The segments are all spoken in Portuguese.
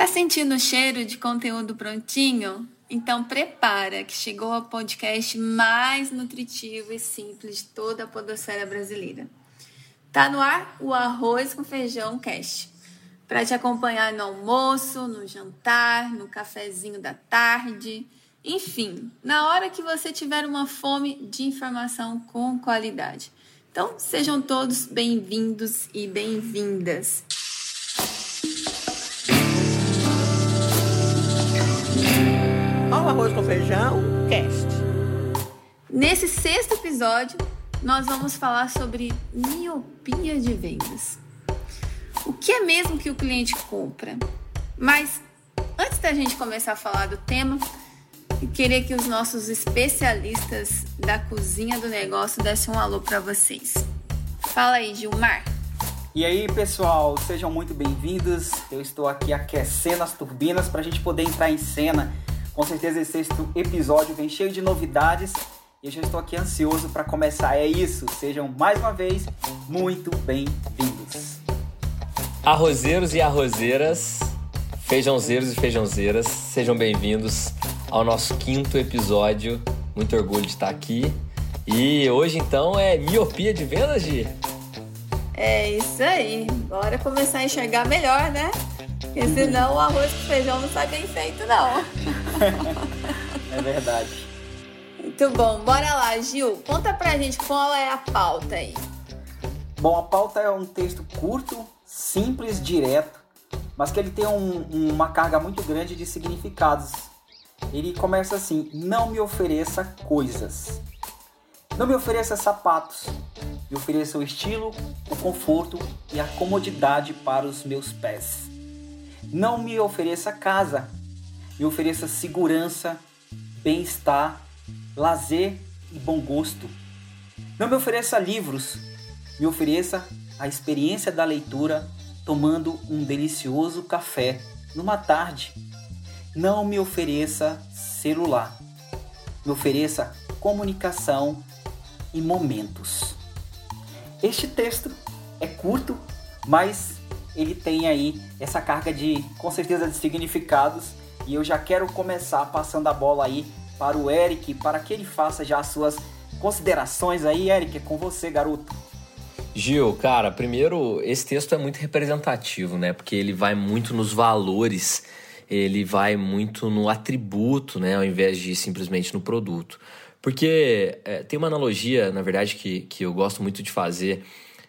Tá sentindo o cheiro de conteúdo prontinho? Então prepara que chegou o podcast mais nutritivo e simples de toda a podosfera brasileira. Tá no ar o Arroz com Feijão Cast. Para te acompanhar no almoço, no jantar, no cafezinho da tarde, enfim, na hora que você tiver uma fome de informação com qualidade. Então, sejam todos bem-vindos e bem-vindas. Feijão Cast. Nesse sexto episódio, nós vamos falar sobre miopia de vendas. O que é mesmo que o cliente compra? Mas antes da gente começar a falar do tema, eu queria que os nossos especialistas da cozinha do negócio dessem um alô para vocês. Fala aí, Gilmar. E aí, pessoal, sejam muito bem-vindos. Eu estou aqui aquecendo as turbinas para a gente poder entrar em cena. Com certeza, esse sexto episódio vem cheio de novidades e eu já estou aqui ansioso para começar. É isso, sejam mais uma vez muito bem-vindos. Arrozeiros e arrozeiras, feijãozeiros e feijãozeiras, sejam bem-vindos ao nosso quinto episódio. Muito orgulho de estar aqui. E hoje, então, é miopia de vendas, Gi? É isso aí. Bora começar a enxergar melhor, né? Porque senão o arroz com feijão não sai bem feito, não. é verdade. Muito bom. Bora lá, Gil. Conta pra gente qual é a pauta aí. Bom, a pauta é um texto curto, simples, direto, mas que ele tem um, uma carga muito grande de significados. Ele começa assim: Não me ofereça coisas. Não me ofereça sapatos. Me ofereça o estilo, o conforto e a comodidade para os meus pés. Não me ofereça casa. Me ofereça segurança, bem-estar, lazer e bom gosto. Não me ofereça livros. Me ofereça a experiência da leitura tomando um delicioso café numa tarde. Não me ofereça celular. Me ofereça comunicação e momentos. Este texto é curto, mas ele tem aí essa carga de, com certeza, de significados. E eu já quero começar passando a bola aí para o Eric, para que ele faça já as suas considerações aí. Eric, é com você, garoto. Gil, cara, primeiro, esse texto é muito representativo, né? Porque ele vai muito nos valores, ele vai muito no atributo, né? Ao invés de simplesmente no produto. Porque é, tem uma analogia, na verdade, que, que eu gosto muito de fazer,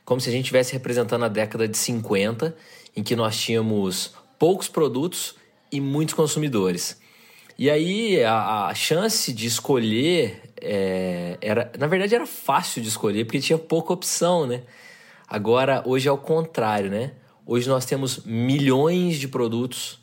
como se a gente estivesse representando a década de 50, em que nós tínhamos poucos produtos e muitos consumidores. E aí a, a chance de escolher é, era, na verdade, era fácil de escolher porque tinha pouca opção, né? Agora, hoje é o contrário, né? Hoje nós temos milhões de produtos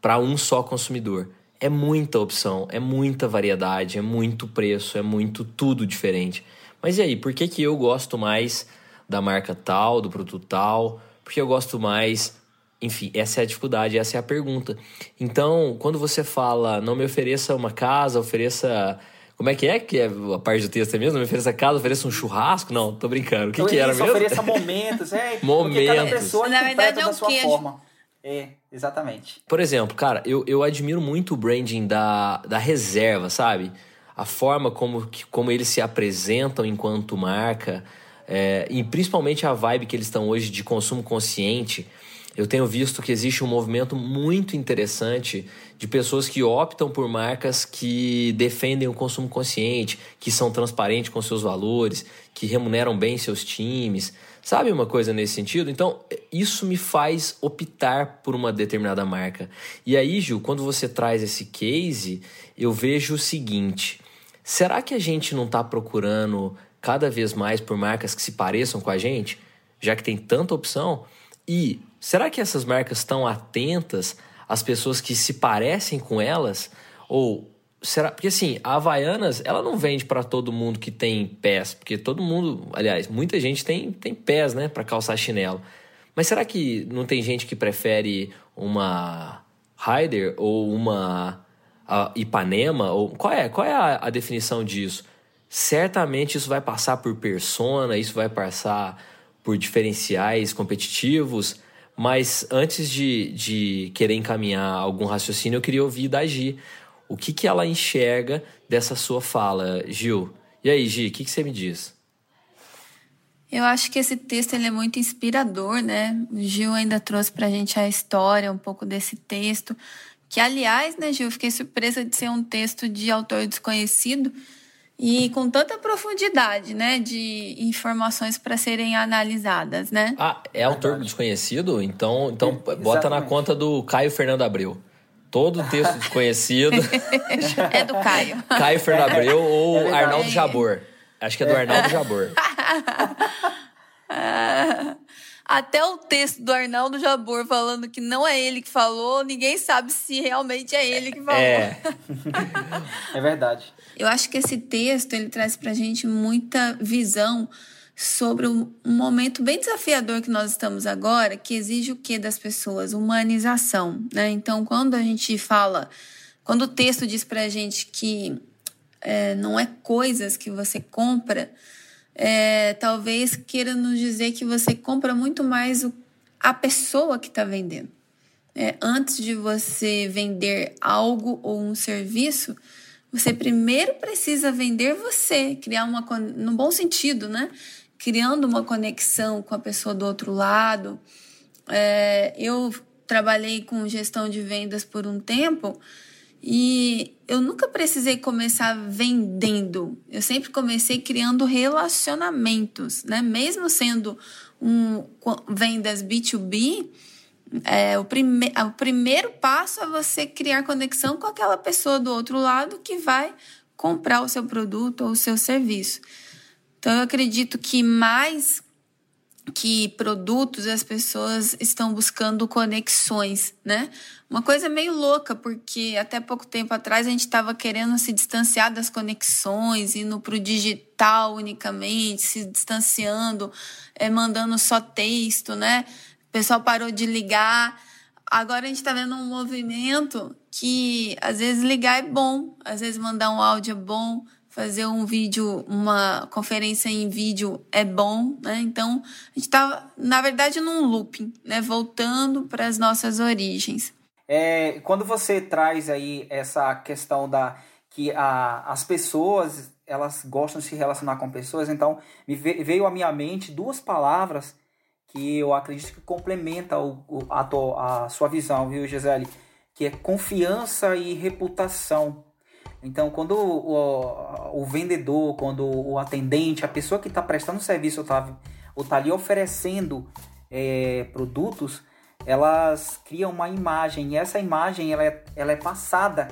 para um só consumidor. É muita opção, é muita variedade, é muito preço, é muito tudo diferente. Mas e aí, por que, que eu gosto mais da marca tal, do produto tal? Por que eu gosto mais enfim, essa é a dificuldade, essa é a pergunta. Então, quando você fala, não me ofereça uma casa, ofereça como é que é que é a parte do texto é mesmo? Me ofereça casa, ofereça um churrasco? Não, tô brincando. O que, que era mesmo? ofereça momentos, é. momentos. cada pessoa Na verdade é da o sua forma. É, exatamente. Por exemplo, cara, eu, eu admiro muito o branding da, da reserva, sabe? A forma como, como eles se apresentam enquanto marca, é, e principalmente a vibe que eles estão hoje de consumo consciente. Eu tenho visto que existe um movimento muito interessante de pessoas que optam por marcas que defendem o consumo consciente, que são transparentes com seus valores, que remuneram bem seus times. Sabe uma coisa nesse sentido? Então, isso me faz optar por uma determinada marca. E aí, Gil, quando você traz esse case, eu vejo o seguinte: será que a gente não está procurando cada vez mais por marcas que se pareçam com a gente, já que tem tanta opção? E será que essas marcas estão atentas às pessoas que se parecem com elas? Ou será porque assim, a Havaianas, ela não vende para todo mundo que tem pés, porque todo mundo, aliás, muita gente tem, tem pés, né, para calçar chinelo. Mas será que não tem gente que prefere uma Ryder ou uma Ipanema ou qual é? Qual é a, a definição disso? Certamente isso vai passar por persona, isso vai passar por diferenciais competitivos, Mas antes de, de querer encaminhar algum raciocínio, eu queria ouvir da Gi. O que, que ela enxerga dessa sua fala, Gil? E aí, Gi, o que, que você me diz? Eu acho que esse texto ele é muito inspirador, né? O Gil ainda trouxe para a gente a história, um pouco desse texto. Que, aliás, né, Gil, fiquei surpresa de ser um texto de autor desconhecido e com tanta profundidade, né, de informações para serem analisadas, né? Ah, é autor desconhecido? Então, então é, bota na conta do Caio Fernando Abreu. Todo texto desconhecido. é do Caio. Caio Fernando Abreu ou é Arnaldo Jabor. Acho que é do Arnaldo Jabor. Até o texto do Arnaldo Jabor falando que não é ele que falou, ninguém sabe se realmente é ele que falou. É, é verdade. Eu acho que esse texto ele traz pra gente muita visão sobre um momento bem desafiador que nós estamos agora, que exige o que das pessoas? Humanização, né? Então, quando a gente fala, quando o texto diz pra gente que é, não é coisas que você compra, é, talvez queira nos dizer que você compra muito mais o, a pessoa que está vendendo. É, antes de você vender algo ou um serviço, você primeiro precisa vender você, criar uma no bom sentido, né? Criando uma conexão com a pessoa do outro lado. É, eu trabalhei com gestão de vendas por um tempo e eu nunca precisei começar vendendo. Eu sempre comecei criando relacionamentos, né? Mesmo sendo um vendas B2B, é, o, prime o primeiro passo é você criar conexão com aquela pessoa do outro lado que vai comprar o seu produto ou o seu serviço. Então, eu acredito que mais que produtos as pessoas estão buscando conexões, né? Uma coisa meio louca, porque até pouco tempo atrás a gente estava querendo se distanciar das conexões, indo para o digital unicamente, se distanciando, é, mandando só texto, né? Pessoal parou de ligar. Agora a gente está vendo um movimento que às vezes ligar é bom, às vezes mandar um áudio é bom, fazer um vídeo, uma conferência em vídeo é bom, né? Então, a gente está, na verdade, num looping, né? Voltando para as nossas origens. É, quando você traz aí essa questão da que a, as pessoas elas gostam de se relacionar com pessoas, então me veio à minha mente duas palavras que eu acredito que complementa o, o a, a sua visão, viu, Gisele? Que é confiança e reputação. Então, quando o, o, vendedor, quando o atendente, a pessoa que está prestando serviço ou está tá ali oferecendo é, produtos, elas criam uma imagem e essa imagem ela é, ela é passada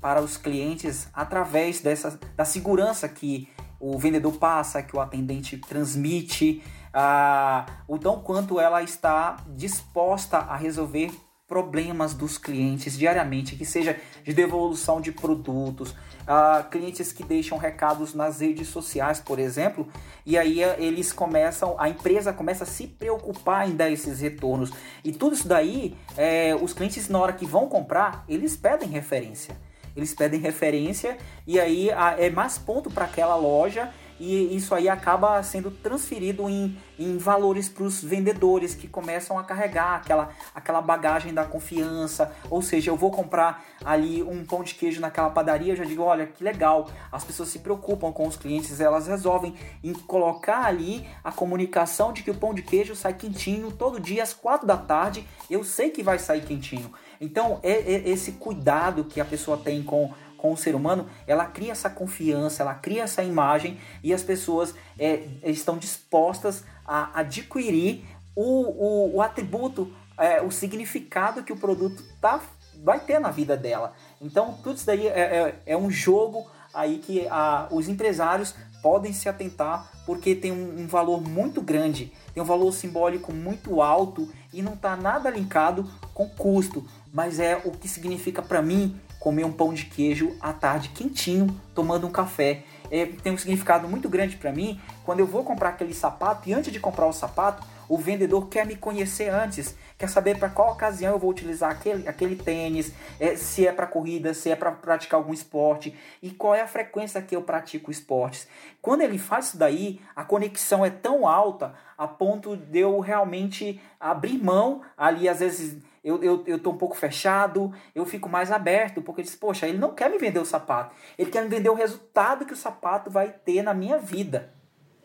para os clientes através dessa, da segurança que o vendedor passa, que o atendente transmite, ah, o tão quanto ela está disposta a resolver problemas dos clientes diariamente, que seja de devolução de produtos, uh, clientes que deixam recados nas redes sociais, por exemplo, e aí eh, eles começam, a empresa começa a se preocupar em dar esses retornos. E tudo isso daí, é, os clientes na hora que vão comprar, eles pedem referência. Eles pedem referência e aí é mais ponto para aquela loja e isso aí acaba sendo transferido em, em valores para os vendedores que começam a carregar aquela, aquela bagagem da confiança. Ou seja, eu vou comprar ali um pão de queijo naquela padaria, eu já digo, olha que legal, as pessoas se preocupam com os clientes, elas resolvem em colocar ali a comunicação de que o pão de queijo sai quentinho todo dia às quatro da tarde, eu sei que vai sair quentinho. Então, é, é esse cuidado que a pessoa tem com com o ser humano, ela cria essa confiança, ela cria essa imagem e as pessoas é, estão dispostas a adquirir o, o, o atributo, é, o significado que o produto tá, vai ter na vida dela. Então, tudo isso daí é, é, é um jogo aí que a, os empresários podem se atentar porque tem um, um, valor muito grande, tem um valor simbólico muito alto e não está nada linkado com custo, mas é o que significa para mim comer um pão de queijo à tarde quentinho, tomando um café. É, tem um significado muito grande para mim quando eu vou comprar aquele sapato e antes de comprar o sapato, o vendedor quer me conhecer antes, quer saber para qual ocasião eu vou utilizar aquele, aquele tênis, é, se é para corrida, se é para praticar algum esporte e qual é a frequência que eu pratico esportes. Quando ele faz isso daí, a conexão é tão alta a ponto de eu realmente abrir mão ali, às vezes eu, eu, eu tô um pouco fechado, eu fico mais aberto, porque eu disse, poxa, ele não quer me vender o sapato, ele quer me vender o resultado que o sapato vai ter na minha vida.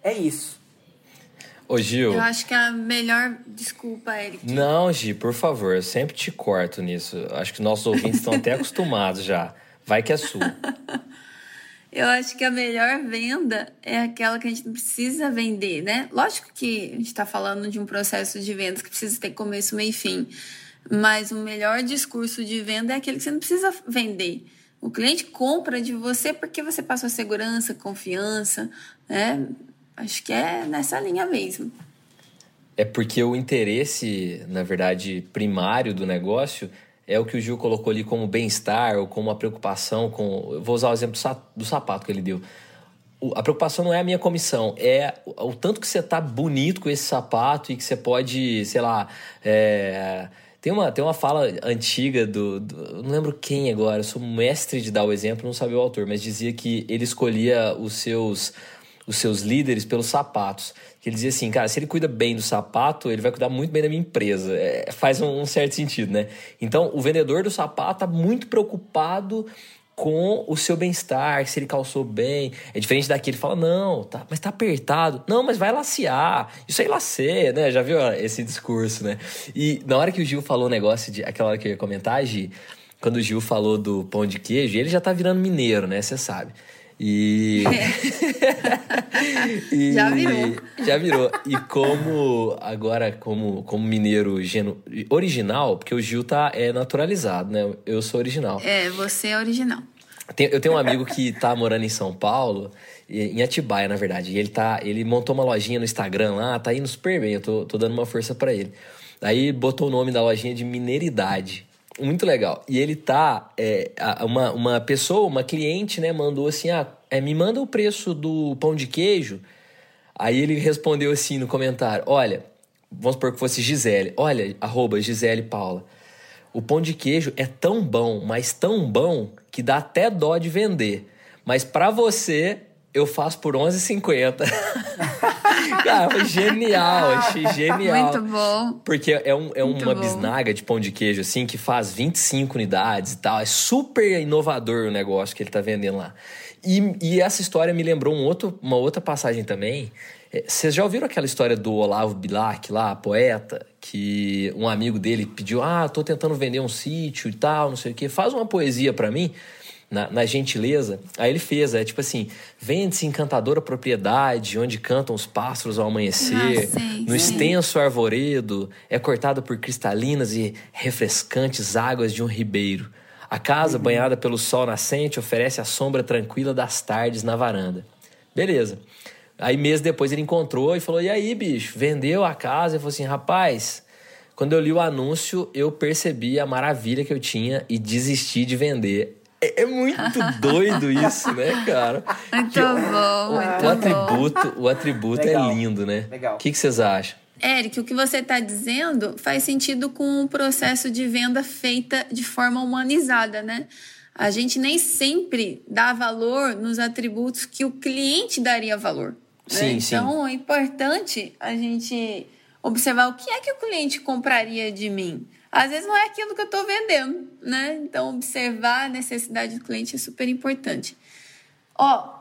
É isso. Ô, Gil. Eu acho que a melhor. Desculpa, Eric. Não, Gi, por favor, eu sempre te corto nisso. Acho que nossos ouvintes estão até acostumados já. Vai que é sua. Eu acho que a melhor venda é aquela que a gente não precisa vender, né? Lógico que a gente está falando de um processo de vendas que precisa ter começo, meio e fim. Mas o melhor discurso de venda é aquele que você não precisa vender. O cliente compra de você porque você passou segurança, confiança, né? Acho que é nessa linha mesmo. É porque o interesse, na verdade, primário do negócio é o que o Gil colocou ali como bem-estar ou como a preocupação com. Eu vou usar o exemplo do sapato que ele deu. A preocupação não é a minha comissão, é o tanto que você tá bonito com esse sapato e que você pode, sei lá. É... Tem uma, tem uma fala antiga do, do, Não lembro quem agora, eu sou mestre de dar o exemplo, não sabia o autor, mas dizia que ele escolhia os seus os seus líderes pelos sapatos. Que ele dizia assim, cara, se ele cuida bem do sapato, ele vai cuidar muito bem da minha empresa. É, faz um, um, certo sentido, né? Então, o vendedor do sapato tá muito preocupado com o seu bem-estar, se ele calçou bem. É diferente daqui, ele fala, não, tá, mas tá apertado. Não, mas vai lacear. Isso aí laceia, né? Já viu esse discurso, né? E na hora que o Gil falou o negócio de... Aquela hora que eu ia comentar, Gi, quando o Gil falou do pão de queijo, ele já tá virando mineiro, né? Você sabe. E... e... Já virou. Já virou. E como agora, como, como mineiro geno... original, porque o Gil tá é naturalizado, né? Eu sou original. É, você é original. Eu tenho um amigo que tá morando em São Paulo, em Atibaia, na verdade. E ele, tá, ele montou uma lojinha no Instagram lá, tá indo super bem. Eu tô, tô dando uma força para ele. Aí botou o nome da lojinha de Mineiridade. Muito legal. E ele tá. É, uma, uma pessoa, uma cliente, né, mandou assim: ah, é, me manda o preço do pão de queijo. Aí ele respondeu assim no comentário: olha, vamos supor que fosse Gisele. Olha, arroba Gisele Paula. O pão de queijo é tão bom, mas tão bom, que dá até dó de vender. Mas para você, eu faço por 11,50. Cara, foi genial, achei genial. Muito bom. Porque é, um, é uma bom. bisnaga de pão de queijo, assim, que faz 25 unidades e tal. É super inovador o negócio que ele tá vendendo lá. E, e essa história me lembrou um outro, uma outra passagem também. É, vocês já ouviram aquela história do Olavo Bilac lá, poeta, que um amigo dele pediu: Ah, tô tentando vender um sítio e tal, não sei o quê, faz uma poesia para mim na, na, gentileza. Aí ele fez, é tipo assim: vende-se encantadora propriedade, onde cantam os pássaros ao amanhecer, ah, sim, no sim. extenso arvoredo, é cortado por cristalinas e refrescantes águas de um ribeiro. A casa, uhum. banhada pelo sol nascente, oferece a sombra tranquila das tardes na varanda. Beleza. Aí, mês depois, ele encontrou e falou: E aí, bicho, vendeu a casa? Ele falou assim: Rapaz, quando eu li o anúncio, eu percebi a maravilha que eu tinha e desisti de vender. É, é muito doido isso, né, cara? Muito que, bom, o, muito o atributo, O atributo é lindo, né? Legal. O que, que vocês acham? Eric, o que você está dizendo faz sentido com o processo de venda feita de forma humanizada, né? A gente nem sempre dá valor nos atributos que o cliente daria valor. Né? Sim, então sim. é importante a gente observar o que é que o cliente compraria de mim. Às vezes não é aquilo que eu estou vendendo, né? Então observar a necessidade do cliente é super importante. Ó,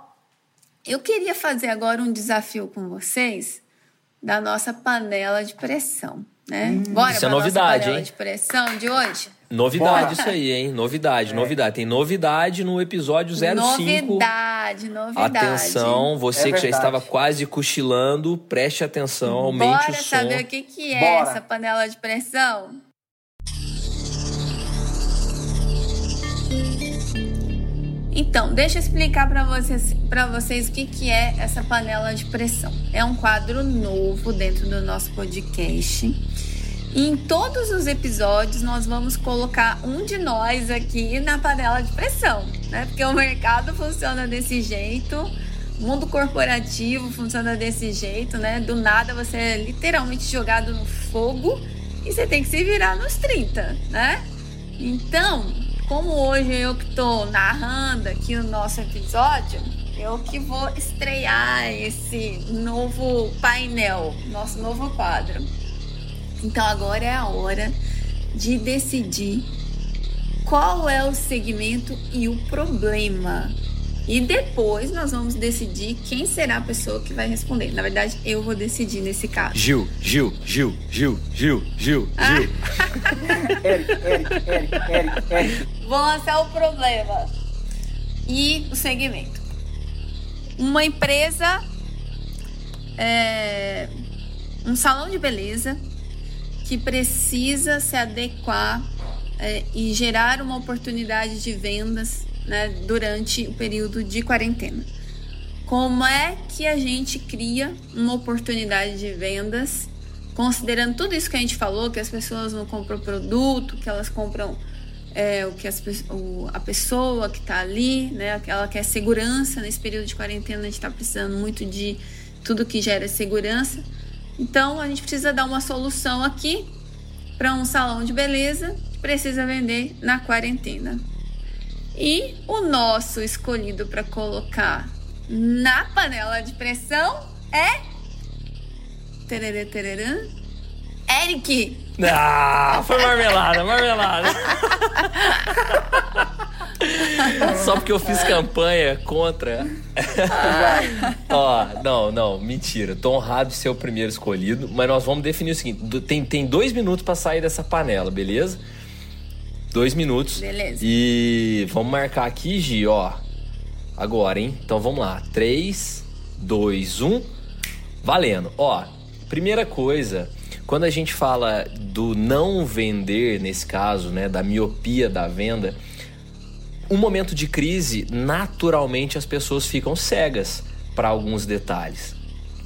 eu queria fazer agora um desafio com vocês da nossa panela de pressão, né? Hum, Bora isso é novidade, panela hein? de pressão de hoje? Novidade Bora. isso aí, hein? Novidade, é. novidade. Tem novidade no episódio 05. Novidade, novidade. Atenção, você é que já estava quase cochilando, preste atenção, aumente Bora o som. Bora saber o que, que é Bora. essa panela de pressão? Então, deixa eu explicar para vocês, vocês o que, que é essa panela de pressão. É um quadro novo dentro do nosso podcast. Em todos os episódios nós vamos colocar um de nós aqui na panela de pressão, né? Porque o mercado funciona desse jeito. O mundo corporativo funciona desse jeito, né? Do nada você é literalmente jogado no fogo e você tem que se virar nos 30, né? Então, como hoje eu que tô narrando aqui o nosso episódio, eu que vou estrear esse novo painel, nosso novo quadro. Então agora é a hora de decidir qual é o segmento e o problema. E depois nós vamos decidir quem será a pessoa que vai responder. Na verdade, eu vou decidir nesse caso. Gil, Gil, Gil, Gil, Gil, Gil, Ah. Gil. Eric, Eric, Eric, Eric, Eric. Vou lançar o problema e o segmento. Uma empresa, é, um salão de beleza que precisa se adequar é, e gerar uma oportunidade de vendas né, durante o período de quarentena. Como é que a gente cria uma oportunidade de vendas, considerando tudo isso que a gente falou, que as pessoas não compram produto, que elas compram é, o que as, o- a pessoa que está ali, né? Ela quer segurança nesse período de quarentena, a gente está precisando muito de tudo que gera segurança. Então a gente precisa dar uma solução aqui para um salão de beleza que precisa vender na quarentena. E o nosso escolhido para colocar na panela de pressão é. Tererê, tererã. Eric! Ah, foi marmelada, marmelada. Só porque eu fiz campanha contra. Ó, não, não, mentira. Tô honrado de ser o primeiro escolhido, mas nós vamos definir o seguinte: tem, tem dois minutos pra sair dessa panela, beleza? Dois minutos. Beleza. E vamos marcar aqui, Gi, ó. Agora, hein? Então vamos lá. 3, 2, 1. Valendo. Ó, primeira coisa, quando a gente fala do não vender, nesse caso, né, da miopia da venda, um momento de crise, naturalmente as pessoas ficam cegas para alguns detalhes.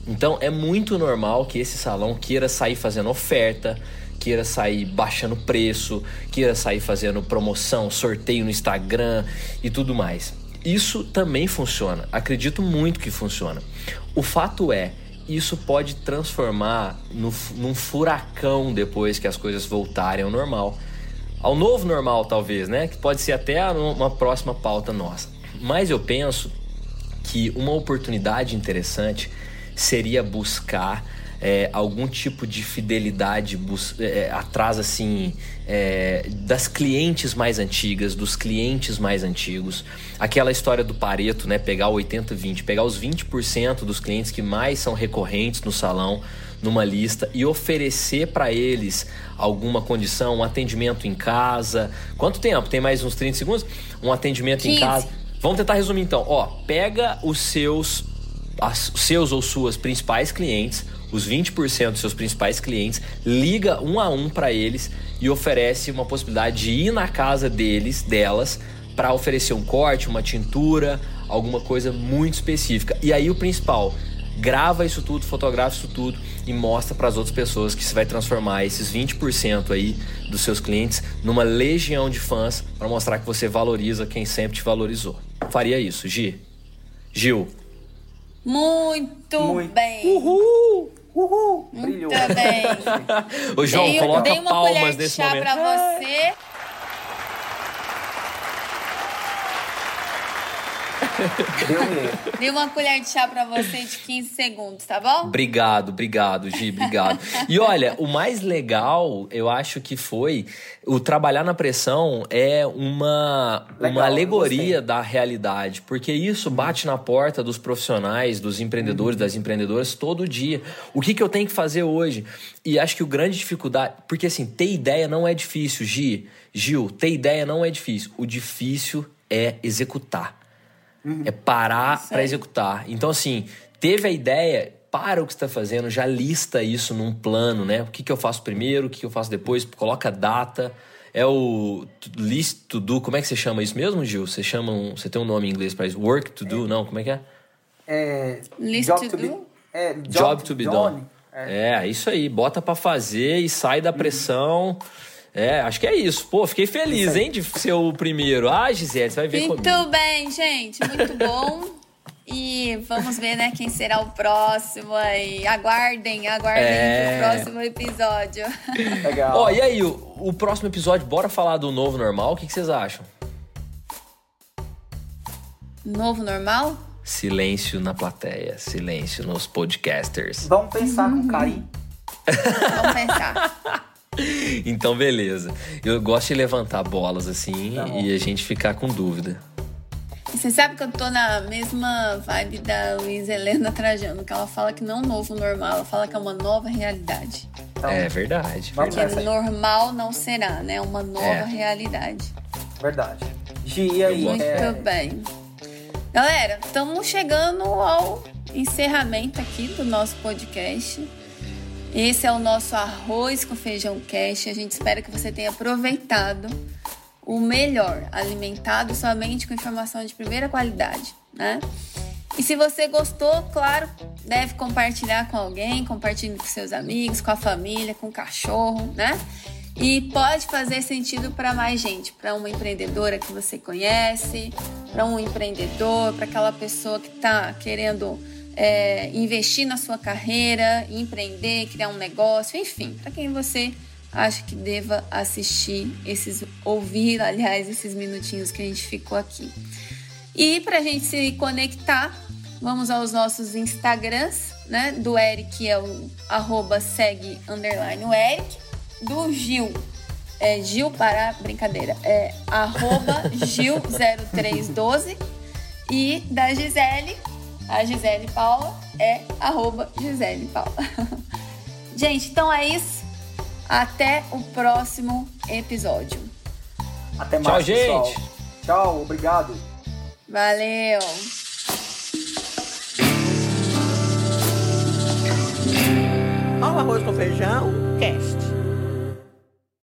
Então é muito normal que esse salão queira sair fazendo oferta, queira sair baixando preço, queira sair fazendo promoção, sorteio no Instagram e tudo mais. Isso também funciona, acredito muito que funciona. O fato é, isso pode transformar no, num furacão depois que as coisas voltarem ao normal ao novo normal, talvez, né? Que pode ser até uma próxima pauta nossa. Mas eu penso que uma oportunidade interessante seria buscar é, algum tipo de fidelidade bus- é, atrás assim é, das clientes mais antigas, dos clientes mais antigos. Aquela história do Pareto, né? Pegar o 80-20, pegar os 20% dos clientes que mais são recorrentes no salão numa lista e oferecer para eles alguma condição, um atendimento em casa. Quanto tempo? Tem mais uns 30 segundos? Um atendimento em 15. casa. Vamos tentar resumir então. Ó, pega os seus as- seus ou suas principais clientes, os 20% dos seus principais clientes, liga um a um para eles e oferece uma possibilidade de ir na casa deles, delas, para oferecer um corte, uma tintura, alguma coisa muito específica. E aí o principal, grava isso tudo, fotografa isso tudo e mostra para as outras pessoas que você vai transformar esses 20% aí dos seus clientes numa legião de fãs para mostrar que você valoriza quem sempre te valorizou. Faria isso, Gi. Gil. Muito, Muito. bem. Uhul! Uhul! Brilhou. Muito bem. Ô, João, dei, coloca dei uma colher palmas de nesse chá momento. pra você. Deu. Dei uma colher de chá pra você de 15 segundos, tá bom? Obrigado, obrigado, Gi, obrigado. E olha, o mais legal, eu acho que foi o trabalhar na pressão é uma, Legal, uma alegoria da realidade, porque isso bate na porta dos profissionais, dos empreendedores, das empreendedoras todo dia. O que, que eu tenho que fazer hoje? E acho que o grande dificuldade, porque assim, ter ideia não é difícil, Gi. Gil, ter ideia não é difícil. O difícil é executar. É parar para executar. Então, assim, teve a ideia, para o que está fazendo, já lista isso num plano, né? O que, que eu faço primeiro, o que, que eu faço depois, coloca data. É o list to do, como é que você chama isso mesmo, Gil? Você chama um, você tem um nome em inglês para isso? Work to do, não? Como é que é? É, List job to to be, do? é, job, Job to be done. É. É, isso aí. Bota pra fazer e sai da pressão. É, acho que é isso. Pô, fiquei feliz, hein, de ser o primeiro. Ah, Gisele, você vai ver Muito comigo. bem, gente. Muito bom. E vamos ver, né, quem será o próximo aí. Aguardem, aguardem É. pro próximo episódio. Legal. Ó, e aí, o, o próximo episódio, bora falar do novo normal? O que, que vocês acham? Novo normal? Silêncio na plateia, silêncio nos podcasters. Vamos pensar com carinho. Vamos pensar. Então, beleza. Eu gosto de levantar bolas assim Tá e a gente ficar com dúvida. Você sabe que eu tô na mesma vibe da Luísa Helena Trajano, que ela fala que não é um novo normal, ela fala que é uma nova realidade. Então, É verdade. Vamos Que nessa aí. normal não será, né? Uma nova É. realidade. Verdade. Gi, e aí? Muito é, bem. Galera, estamos chegando ao encerramento aqui do nosso podcast. Esse é o nosso arroz com feijão cast. A gente espera que você tenha aproveitado o melhor, alimentado somente com informação de primeira qualidade, né? E se você gostou, claro, deve compartilhar com alguém, compartilhe com seus amigos, com a família, com o cachorro, né? E pode fazer sentido para mais gente, para uma empreendedora que você conhece, para um empreendedor, para aquela pessoa que está querendo é, investir na sua carreira, empreender, criar um negócio, enfim, para quem você acha que deva assistir esses, ouvir, aliás, esses minutinhos que a gente ficou aqui. E para a gente se conectar, vamos aos nossos Instagrams, né? Do Eric é o arroba segue underline o Eric. Do Gil, é Gil para brincadeira, é arroba Gil0312. E da Gisele, a Gisele Paula, é arroba Gisele Paula. Gente, então é isso. Até o próximo episódio. Até Tchau, mais, pessoal. gente. Tchau, obrigado. Valeu! Ao arroz com feijão, cast.